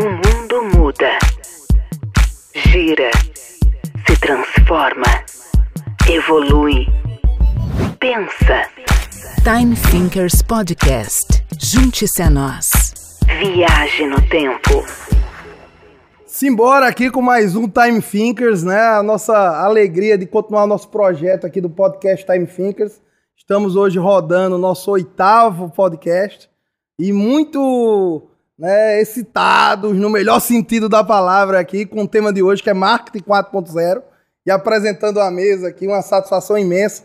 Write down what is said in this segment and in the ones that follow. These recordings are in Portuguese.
O mundo muda, gira, se transforma, evolui, pensa. Time Thinkers Podcast. Junte-se a nós. Viaje no tempo. Simbora aqui com mais um Time Thinkers, né? A nossa alegria de continuar o nosso projeto aqui do podcast Time Thinkers. Estamos hoje rodando o nosso oitavo podcast e muito né, excitados, no melhor sentido da palavra aqui, com o tema de hoje que é Marketing 4.0 e apresentando a mesa aqui, uma satisfação imensa,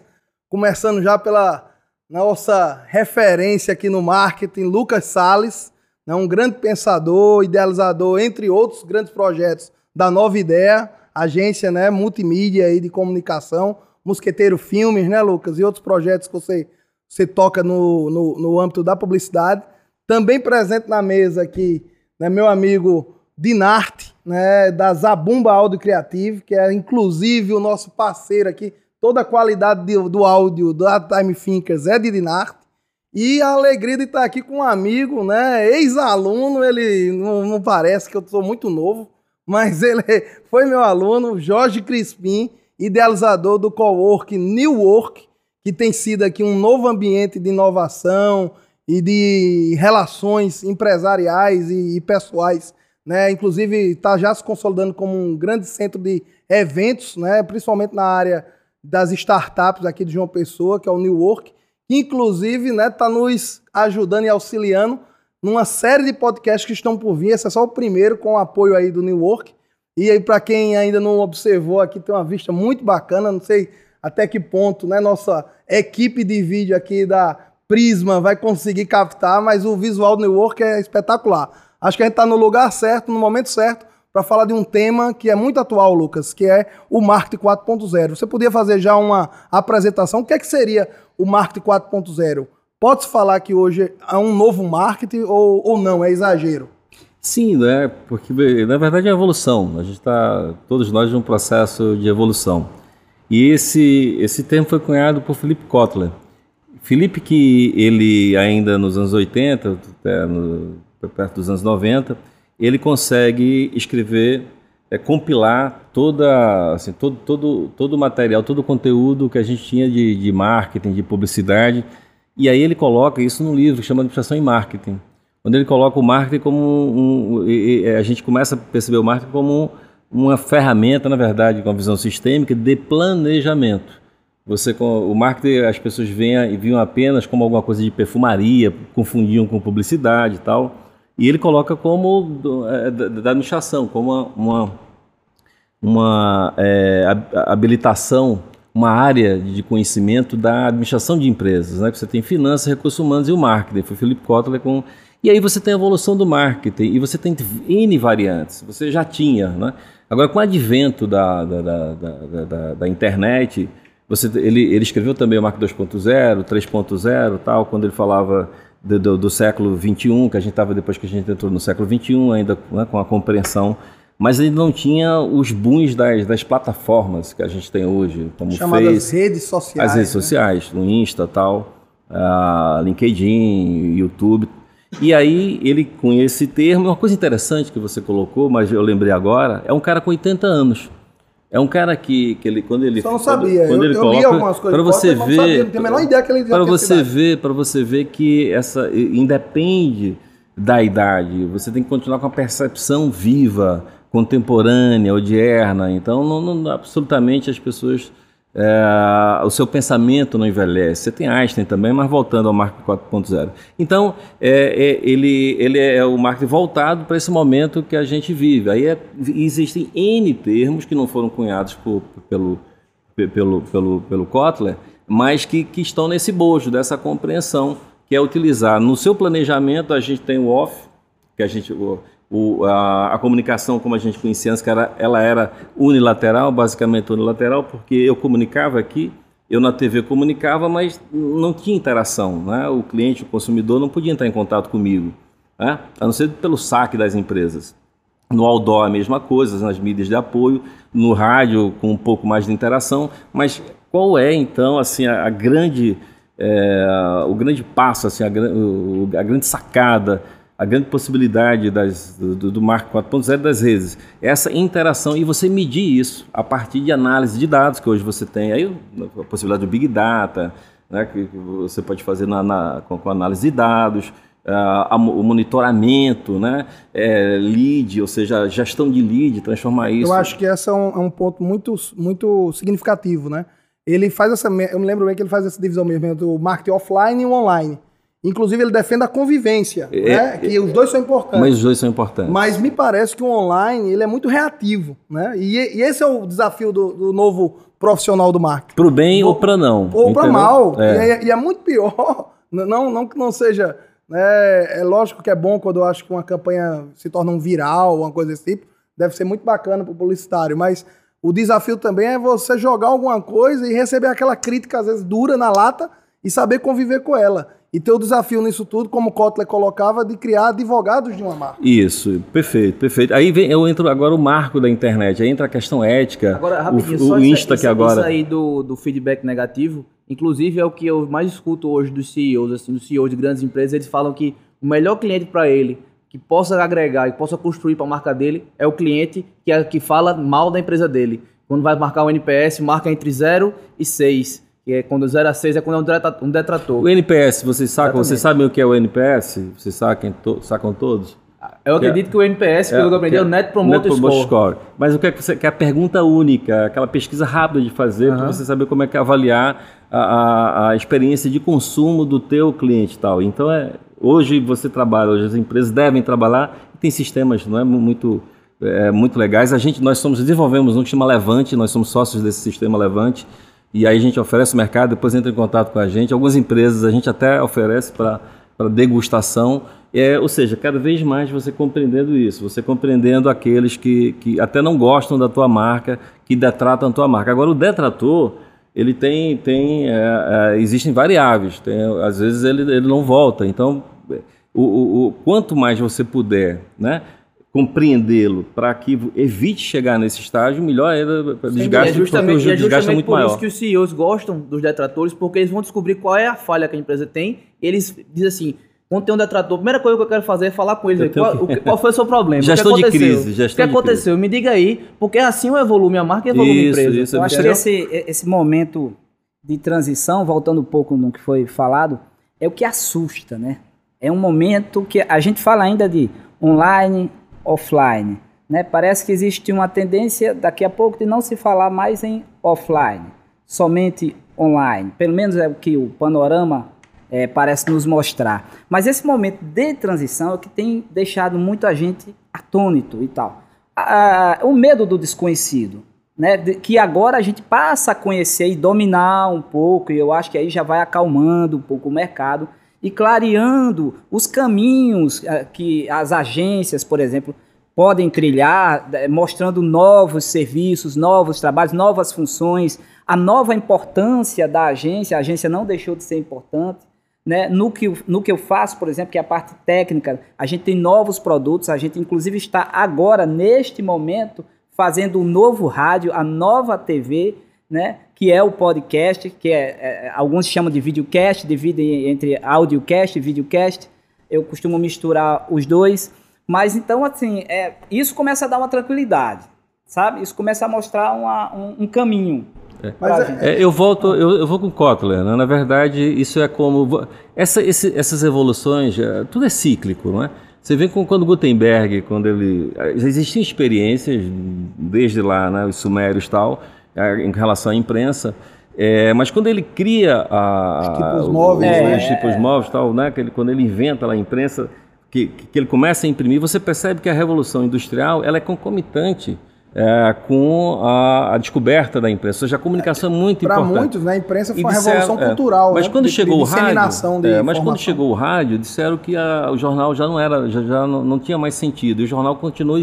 começando já pela nossa referência aqui no marketing, Lucas Sales, né, um grande pensador, idealizador, entre outros grandes projetos da Nova Ideia, agência né, multimídia aí de comunicação, Mosqueteiro Filmes, né, Lucas, e outros projetos que você, você toca no, no, no âmbito da publicidade. Também presente na mesa aqui, né, meu amigo Dinarte, né, da Zabumba Áudio Criativo, que é inclusive o nosso parceiro aqui. Toda a qualidade de, do áudio da Time Thinkers é de Dinarte. E a alegria de estar aqui com um amigo, né, ex-aluno, ele não, não, parece que eu sou muito novo, mas ele foi meu aluno, Jorge Crispim, idealizador do Cowork New Work, que tem sido aqui um novo ambiente de inovação, e de relações empresariais e, e pessoais, né? Inclusive está já se consolidando como um grande centro de eventos, né? Principalmente na área das startups aqui de João Pessoa, que é o New Work, que inclusive, né, está nos ajudando e auxiliando numa série de podcasts que estão por vir. Esse é só o primeiro com o apoio aí do New Work. E aí para quem ainda não observou aqui tem uma vista muito bacana, não sei até que ponto, né, nossa equipe de vídeo aqui da Prisma vai conseguir captar, mas o visual do New Work é espetacular. Acho que a gente está no lugar certo, no momento certo, para falar de um tema que é muito atual, Lucas, que é o marketing 4.0. Você podia fazer já uma apresentação? O que é que seria o marketing 4.0? Pode-se falar que hoje é um novo marketing ou, ou não? É exagero? Sim, né? Porque na verdade é evolução. A gente está, todos nós, num processo de evolução. E esse, esse termo foi cunhado por Philip Kotler. Felipe, que ele ainda nos anos 80, até no, perto dos anos 90, ele consegue escrever, é, compilar toda, assim, todo, todo, todo o material, todo o conteúdo que a gente tinha de, de marketing, de publicidade, e aí ele coloca isso num livro chamado Administração em Marketing, onde ele coloca o marketing como um, um e, e a gente começa a perceber o marketing como um, uma ferramenta, na verdade, com uma visão sistêmica de planejamento. Você o marketing as pessoas veem, viam apenas como alguma coisa de perfumaria, confundiam com publicidade e tal. E ele coloca como é, da, administração, como uma, uma, uma é, habilitação, uma área de conhecimento da administração de empresas. Né? Você tem finanças, recursos humanos e o marketing. Foi Felipe Kotler com e aí você tem a evolução do marketing e você tem N variantes. Você já tinha, né? Agora, com o advento da, da, da, da internet, você, ele, ele escreveu também o Mark 2.0, 3.0 tal, quando ele falava do, do, do século 21, que a gente estava depois que a gente entrou no século 21, ainda né, com a compreensão mas ele não tinha os booms das, das plataformas que a gente tem hoje, como Chamadas Face, redes sociais. As redes né? sociais, no Insta tal, uh, LinkedIn, YouTube. E aí ele com esse termo, uma coisa interessante que você colocou, mas eu lembrei agora, é um cara com 80 anos. É um cara que, que ele quando ele Só não sabia. Quando, eu, ele eu coloca, li algumas coisas. Para você ver, sabia, não tenho a menor ideia que ele Para você ver, para você ver que essa independe da idade. Você tem que continuar com a percepção viva, contemporânea, odierna. Então, não, não absolutamente as pessoas é, o seu pensamento não envelhece. Você tem Einstein também, mas voltando ao marketing 4.0. Então, é, é, ele, ele é o marketing voltado para esse momento que a gente vive. Aí é, existem N termos que não foram cunhados por, pelo, pelo, pelo, pelo Kotler, mas que, que estão nesse bojo, dessa compreensão, que é utilizar no seu planejamento, a gente tem o off, que a gente o, a, a, comunicação como a gente conhecia antes, era, ela era unilateral, basicamente unilateral, porque eu comunicava aqui, eu na TV comunicava, mas não tinha interação. Né? O cliente, o consumidor, não podia entrar em contato comigo, né? a não ser pelo saque das empresas. No outdoor a mesma coisa, nas mídias de apoio, no rádio com um pouco mais de interação, mas qual é então assim a, a grande é, o grande passo, assim, a, a grande sacada a grande possibilidade das, do, do Marco 4.0 das redes, essa interação e você medir isso a partir de análise de dados que hoje você tem, aí a possibilidade do Big Data, né, que você pode fazer na, na com, com, análise de dados, uh, o monitoramento, né, é, lead, ou seja, gestão de lead, transformar isso. Eu acho que esse é um, é um ponto muito, muito significativo, né? Ele faz essa, eu me lembro bem que ele faz essa divisão mesmo do marketing offline e online. Inclusive, ele defende a convivência, é, né? que é, os dois são importantes. Mas os dois são importantes. Mas me parece que o online ele é muito reativo. Né? E, e esse é o desafio do, do novo profissional do marketing. Para o bem ou para não. Ou para mal. É. E, é, e, é, muito pior. Não, não que não seja. Né? É lógico que é bom quando eu acho que uma campanha se torna um viral, uma coisa desse tipo. Deve ser muito bacana para o publicitário. Mas o desafio também é você jogar alguma coisa e receber aquela crítica, às vezes, dura na lata e saber conviver com ela. E ter o desafio nisso tudo, como o Kotler colocava, de criar advogados de uma marca. Isso, perfeito, perfeito. Aí vem, eu entro agora o marco da internet, aí entra a questão ética. Agora, rapidinho, o, o Insta isso, que agora. Isso aí do, do feedback negativo, inclusive é o que eu mais escuto hoje dos CEOs, assim, dos CEOs de grandes empresas, eles falam que o melhor cliente para ele, que possa agregar e possa construir para a marca dele, é o cliente que, é, que fala mal da empresa dele. Quando vai marcar o NPS, marca entre 0 e 6 que é quando 0 a 6 é quando é um detrator. O NPS, vocês sacam, vocês sabem o que é o NPS? Vocês sacam, to, sacam todos? Eu acredito que, é, que o NPS, pelo é, que eu aprendi, é o Net Promoter, Net Promoter Score. Score. Mas o que é, que, é a pergunta única, aquela pesquisa rápida de fazer, uhum. para você saber como é que é avaliar a, a, a, experiência de consumo do teu cliente e tal. Então, é, hoje você trabalha, hoje as empresas devem trabalhar, tem sistemas não é, muito, é, muito legais. A gente, nós somos, desenvolvemos um que chama Levante, nós somos sócios desse sistema Levante, e aí a gente oferece o mercado, depois entra em contato com a gente. Algumas empresas a gente até oferece para degustação. É, ou seja, cada vez mais você compreendendo isso, você compreendendo aqueles que, que até não gostam da tua marca, que detratam a tua marca. Agora, o detrator, ele tem, tem é, é, existem variáveis, tem, às vezes ele, ele não volta. Então, o, o, o, quanto mais você puder, né? Compreendê-lo para que evite chegar nesse estágio, melhor ainda desgaste, é justamente, porque o desgaste é muito por maior. isso que os CEOs gostam dos detratores, porque eles vão descobrir qual é a falha que a empresa tem, eles dizem assim, quando tem um detrator, a primeira coisa que eu quero fazer é falar com eles, qual, que... qual, foi o seu problema, gestão o que aconteceu? de crise, gestão o que aconteceu? Me diga aí, porque assim eu evoluo minha marca e evoluo isso, minha empresa. Isso, eu acho que esse, esse momento de transição, voltando um pouco no que foi falado, é o que assusta, né? É um momento que a gente fala ainda de online, offline. Né? Parece que existe uma tendência daqui a pouco de não se falar mais em offline, somente online. Pelo menos é o que o panorama é, parece nos mostrar. Mas esse momento de transição é o que tem deixado muita gente atônito e tal. Ah, o medo do desconhecido, né? De, que agora a gente passa a conhecer e dominar um pouco, e eu acho que aí já vai acalmando um pouco o mercado e clareando os caminhos eh, que as agências, por exemplo, podem trilhar, eh, mostrando novos serviços, novos trabalhos, novas funções, a nova importância da agência. A agência não deixou de ser importante. Né? No, que, no que eu faço, por exemplo, que é a parte técnica, a gente tem novos produtos, a gente inclusive está agora, neste momento, fazendo um novo rádio, a nova TV, né? que é o podcast, que é, é, alguns chamam de videocast, dividem entre audiocast e videocast. Eu costumo misturar os dois. Mas então, assim, é, isso começa a dar uma tranquilidade, sabe? Isso começa a mostrar uma, um, um, caminho. É. Mas é, eu volto, eu, eu, vou com Kotler, né? Na verdade, isso é como essa, esse, essas evoluções, é, tudo é cíclico, não é? Você vê com, quando Gutenberg, quando ele existiam experiências desde lá, né? Os sumérios tal em relação à imprensa. É, mas quando ele cria a, os tipos móveis, o, né? os tipos móveis, tal, né? Ele, quando ele inventa lá a imprensa, que, que ele começa a imprimir, você percebe que a revolução industrial ela é concomitante é, com a, a, descoberta da imprensa. Ou seja, a comunicação é muito pra importante. Para muitos, né, a imprensa foi uma revolução é, cultural. Mas né, quando de, chegou de o rádio, é, mas quando chegou o rádio, disseram que a, o jornal já não era, já, já não, não, tinha mais sentido. E o jornal continuou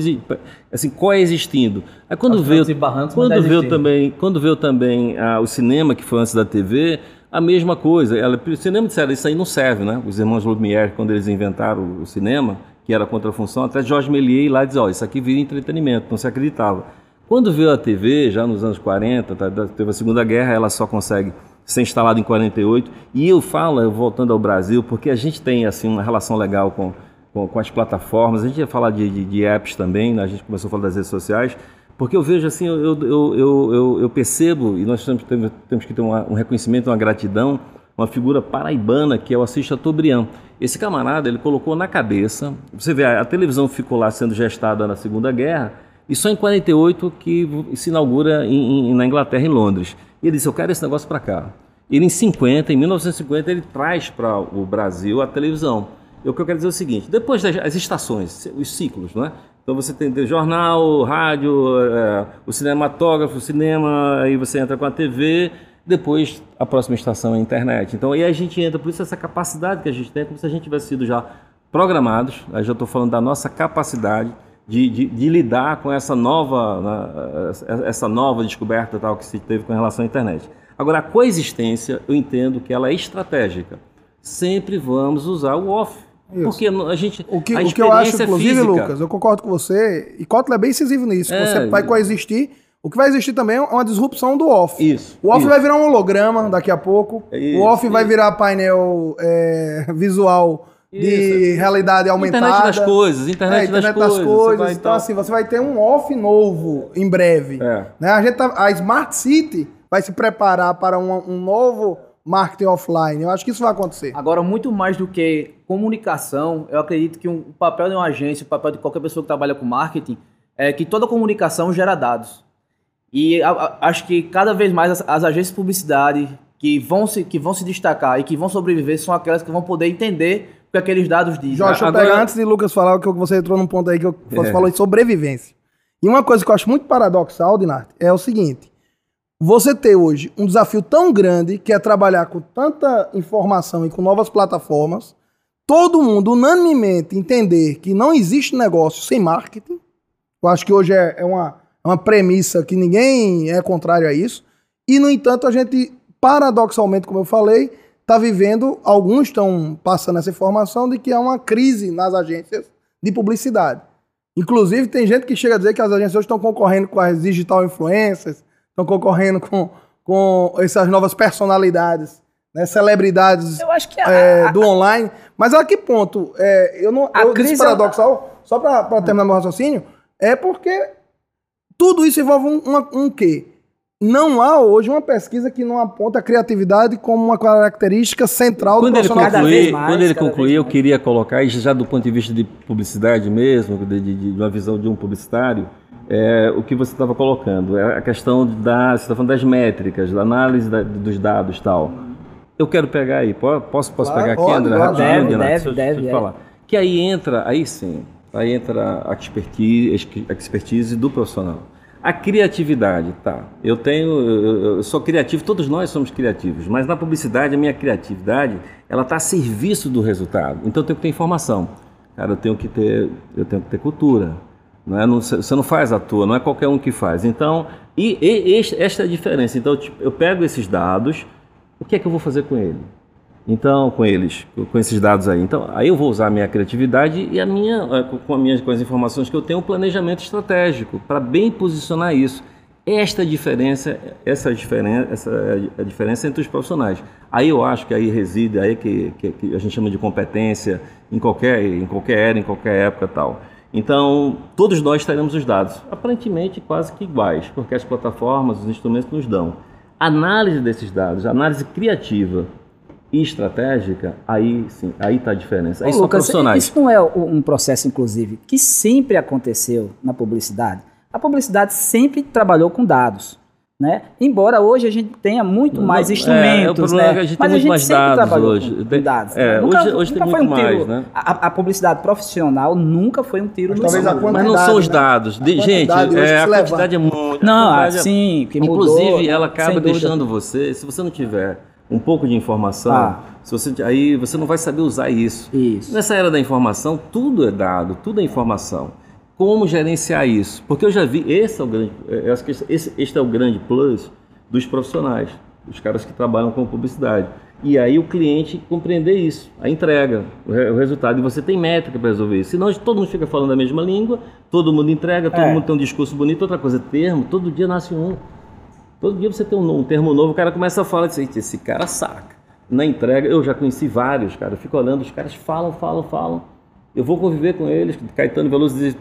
assim coexistindo. Aí quando veio, quando veio também, quando veio também ah, o cinema que foi antes da TV, a mesma coisa. Ela, o cinema disseram isso aí não serve, né? Os irmãos Lumière quando eles inventaram o cinema que era contra a função, até Jorge Méliès lá diz, ó, oh, isso aqui vira entretenimento, não se acreditava. Quando veio a TV, já nos anos 40, tá, teve a Segunda Guerra, ela só consegue ser instalada em 48. E eu falo, voltando ao Brasil, porque a gente tem assim uma relação legal com, com, com, as plataformas. A gente ia falar de, de, de, apps também, né? a gente começou a falar das redes sociais, porque eu vejo assim, eu, eu, eu, eu, eu percebo, e nós temos, temos que ter uma, um reconhecimento, uma gratidão, uma figura paraibana que é o Assis Chateaubriand. Esse camarada, ele colocou na cabeça, você vê, a, televisão ficou lá sendo gestada na Segunda Guerra, e só em 48 que se inaugura em, em, na Inglaterra, em Londres. E ele disse, eu quero esse negócio para cá. Ele em 50, em 1950, ele traz para o Brasil a televisão. E o que eu quero dizer é o seguinte: depois das estações, os ciclos, não é? Então você tem jornal, rádio, é, o cinematógrafo, o cinema, aí você entra com a TV, depois a próxima estação é a internet. Então aí a gente entra, por isso essa capacidade que a gente tem, é como se a gente tivesse sido já programados, aí já estou falando da nossa capacidade de, de, de, lidar com essa nova, né, essa nova descoberta tal que se teve com relação à internet. Agora, a coexistência, eu entendo que ela é estratégica. Sempre vamos usar o off. Isso. Porque a gente. O que, o que eu acho, inclusive, física. Lucas, eu concordo com você, e Kotler é bem incisivo nisso. É, você vai coexistir. O que vai existir também é uma disrupção do off. Isso. O off isso. vai virar um holograma daqui a pouco. Isso, o off isso. vai virar painel é, visual de realidade aumentada. Internet das coisas, internet, é, internet das, das, coisas. coisas. Então, assim, você vai ter um off novo em breve. É. Né? A, gente tá, a Smart City vai se preparar para um, um novo marketing offline. Eu acho que isso vai acontecer. Agora, muito mais do que comunicação, eu acredito que um, o papel de uma agência, o papel de qualquer pessoa que trabalha com marketing, é que toda comunicação gera dados. E a, a, acho que cada vez mais as, as, agências de publicidade que vão, se, que vão se destacar e que vão sobreviver são aquelas que vão poder entender o que aqueles dados dizem. Jorge, Agora... antes de Lucas falar, o que você entrou num ponto aí que você é. falou de sobrevivência. E uma coisa que eu acho muito paradoxal, Dinarte, é o seguinte você ter hoje um desafio tão grande que é trabalhar com tanta informação e com novas plataformas, todo mundo unanimemente entender que não existe negócio sem marketing. Eu acho que hoje é, é uma, uma premissa que ninguém é contrário a isso. E, no entanto, a gente, paradoxalmente, como eu falei, está vivendo, alguns estão passando essa informação de que há uma crise nas agências de publicidade. Inclusive, tem gente que chega a dizer que as agências hoje estão concorrendo com as digital influencers, estão concorrendo com, com essas novas personalidades, né, celebridades a, é, a, do online. Mas a que ponto? É, eu não. Eu disse é paradoxal, só para terminar meu raciocínio, é porque tudo isso envolve um, um, um quê? Não há hoje uma pesquisa que não aponta a criatividade como uma característica central quando do ele concluir, mais, Quando ele concluir, eu queria colocar, já do ponto de vista de publicidade mesmo, de, de, de uma visão de um publicitário, é, o que você estava colocando, é a questão da, você está falando das métricas, da análise da, dos dados tal. Eu quero pegar aí, posso, posso claro, pegar aqui, André? Deve, deve, deve, eu falar. Que aí entra, aí sim, aí entra a expertise, a expertise do profissional. A criatividade, tá. Eu tenho, eu, eu, sou criativo, todos nós somos criativos, mas na publicidade a minha criatividade, ela está a serviço do resultado. Então eu tenho que ter informação. Cara, eu tenho que ter, eu tenho que ter cultura, não é? Não, você não faz à toa, não é qualquer um que faz. Então, e, e esta é a diferença. Então, tipo, eu pego esses dados, o que é que eu vou fazer com ele? Então, com eles, com esses dados aí. Então, aí eu vou usar a minha criatividade e a minha, com, a minha, com as informações que eu tenho, um planejamento estratégico para bem posicionar isso. Esta diferença, essa diferença, essa é a diferença entre os profissionais. Aí eu acho que aí reside, aí que, que, que a gente chama de competência em qualquer, em qualquer era, em qualquer época tal. Então, todos nós teremos os dados, aparentemente quase que iguais, porque as plataformas, os instrumentos nos dão. Análise desses dados, análise criativa estratégica, aí sim, aí está a diferença. Aí Ô, são Lucas, profissionais. Isso não é um processo, inclusive, que sempre aconteceu na publicidade? A publicidade sempre trabalhou com dados. Né? Embora hoje a gente tenha muito mais instrumentos, é, né? É a gente mas a gente mais sempre dados hoje. Com dados. É, né? nunca, hoje, hoje nunca tem foi muito um tiro, mais, né? A, a, publicidade profissional nunca foi um tiro mas no escuro. Mas não são os né? dados. De, gente, é, a quantidade é muito. Não, assim, que Inclusive, mudou, ela acaba deixando você, se você não tiver um pouco de informação, ah. se você, aí você não vai saber usar isso. isso. Nessa era da informação, tudo é dado, tudo é informação como gerenciar isso? Porque eu já vi, esse é o grande, é, eu acho que esse, este é o grande plus dos profissionais, dos caras que trabalham com publicidade. E aí o cliente compreender isso, a entrega, o, o resultado. E você tem métrica para resolver isso. Senão todo mundo fica falando a mesma língua, todo mundo entrega, todo é. mundo tem um discurso bonito. Outra coisa, termo, todo dia nasce um. Todo dia você tem um, um termo novo, o cara começa a falar, diz, esse cara saca. Na entrega, eu já conheci vários, cara, eu fico olhando, os caras falam, falam, falam Eu vou conviver com eles, Caetano Veloso diz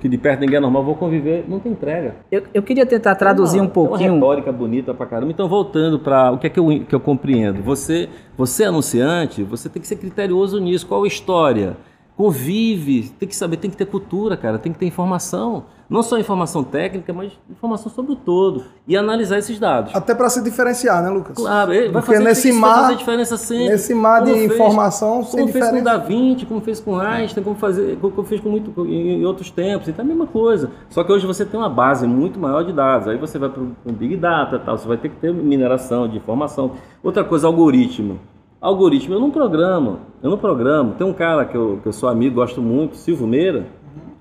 que de perto ninguém é normal, vou conviver, não tem entrega. Eu, eu queria tentar traduzir uma, um pouquinho. É uma retórica bonita pra caramba. Então, voltando para o que é que eu, que eu compreendo. Você, você anunciante, você tem que ser criterioso nisso. Qual a história? Convive, tem que saber, tem que ter cultura, cara, tem que ter informação. Não só informação técnica, mas informação sobre o todo. E analisar esses dados. Até para se diferenciar, né, Lucas? Claro, vai Porque fazer, nesse mar, fazer diferença sempre. Nesse mar Como de fez- informação, Como fez com o diferença. Da Vinci, como fez com Einstein, como, fazer, como fez com muito, em em outros tempos. Então é a mesma coisa. Só que hoje você tem uma base muito maior de dados. Aí você vai para o Big Data tal. Você vai ter que ter mineração de informação. Outra coisa, algoritmo. Algoritmo, eu não programo. Eu não programo. Tem um cara que eu, que eu sou amigo, gosto muito, Silvio Meira,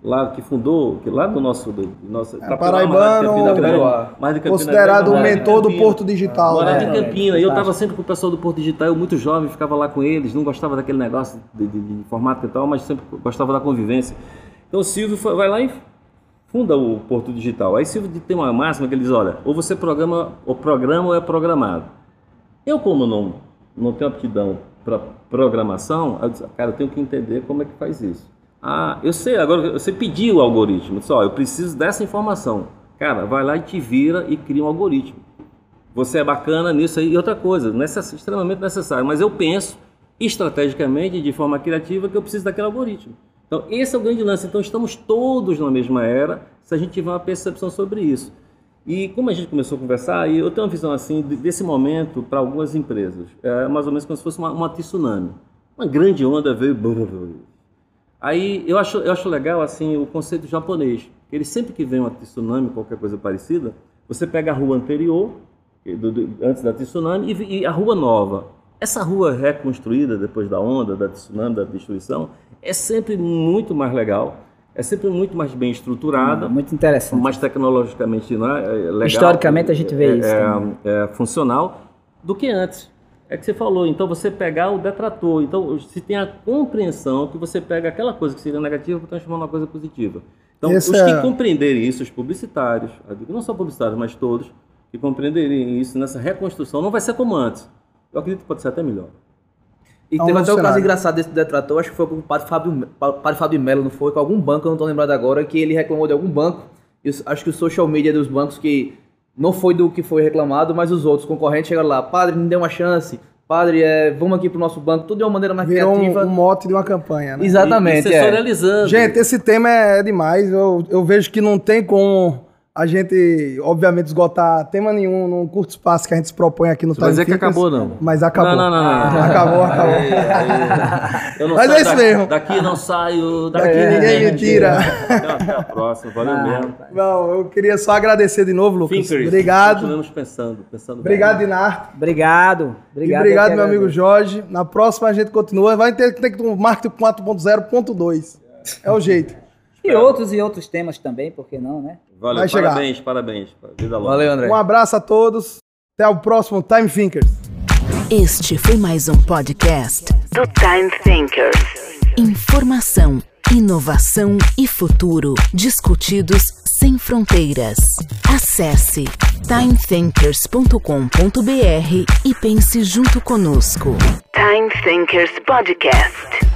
lá que fundou, que lá do nosso. Do, do nosso É paraibano, mais de Campina Considerado o Grande, mentor do. Porto Digital. Morava né? em Campina. E eu estava sempre com o pessoal do Porto Digital, eu muito jovem, ficava lá com eles, não gostava daquele negócio de, de, de informática e tal, mas sempre gostava da convivência. Então o Silvio foi- vai lá e funda o Porto Digital. Aí Silvio tem uma máxima que ele diz, olha, ou você programa, ou programa ou é programado. Eu como não, não tenho aptidão para programação, eu disse, cara, eu tenho que entender como é que faz isso. Ah, eu sei, agora você pediu o algoritmo, disse, ó, eu preciso dessa informação. Cara, vai lá e te vira e cria um algoritmo. Você é bacana nisso aí. E outra coisa, necess, extremamente necessário. Mas eu penso estrategicamente, de forma criativa, que eu preciso daquele algoritmo. Então, esse é o grande lance. Então, estamos todos na mesma era, se a gente tiver uma percepção sobre isso. E como a gente começou a conversar, eu tenho uma visão assim de- desse momento para algumas empresas. É mais ou menos como se fosse uma, uma tsunami. Uma grande onda veio. Aí eu acho, eu acho legal assim o conceito japonês. Ele sempre que vem uma tsunami, qualquer coisa parecida, você pega a rua anterior, do- do- antes da tsunami, e, e a rua nova. Essa rua reconstruída depois da onda, da tsunami, da destruição, é sempre muito mais legal, é sempre muito mais bem estruturada, Muito interessante. mais tecnologicamente né, é legal, Historicamente, a gente vê é, isso é, também. é funcional do que antes. É que você falou, então você pegar o detrator, então se tem a compreensão que você pega aquela coisa que seria negativa para transformar numa coisa positiva. Então, Esse os é- que compreenderem isso, os publicitários, não só publicitários, mas todos, que compreenderem isso nessa reconstrução, não vai ser como antes. Eu acredito que pode ser até melhor. E É um teve até um caso engraçado desse detrator, acho que foi com o padre Fábio, Pa- padre Fábio Melo, não foi? Com algum banco, eu não tô lembrado agora, que ele reclamou de algum banco. E os- acho que o social media dos bancos que não foi do que foi reclamado, mas os outros concorrentes chegaram lá, padre, me dê uma chance, padre, é, vamos aqui pro nosso banco, tudo de uma maneira mais Virou um, criativa. um mote de uma campanha, né? Exatamente, E, e é. sensorializando. Gente, esse tema é demais. Eu, eu vejo que não tem como a gente, obviamente, esgotar tema nenhum num curto espaço que a gente se propõe aqui no Você vai dizer que acabou, não. Mas acabou. Não, não, não, não. Acabou, acabou. Aí, aí, eu não Mas saio é isso daqui, mesmo. Daqui não saio. Daqui, Daqui ninguém me tira. Até, até a próxima. Valeu Ah, mesmo. Não, eu queria só agradecer de novo, Lucas. Thinkers, Obrigado. Continuamos pensando. pensando Obrigado, bem. Dinar. Obrigado. E Obrigado, obrigado, eu que meu amigo. Jorge. Na próxima a gente continua. Vai ter, ter que ter um marketing 4.0.2. É o jeito. E outros e outros temas também, por que não, né? Valeu, Vai chegar. parabéns, parabéns. Vida longa. Valeu, André. Um abraço a todos. Até o próximo Time Thinkers. Este foi mais um podcast. do Time Thinkers. Informação, inovação e futuro discutidos sem fronteiras. Acesse timethinkers.com.br e pense junto conosco. Time Thinkers Podcast.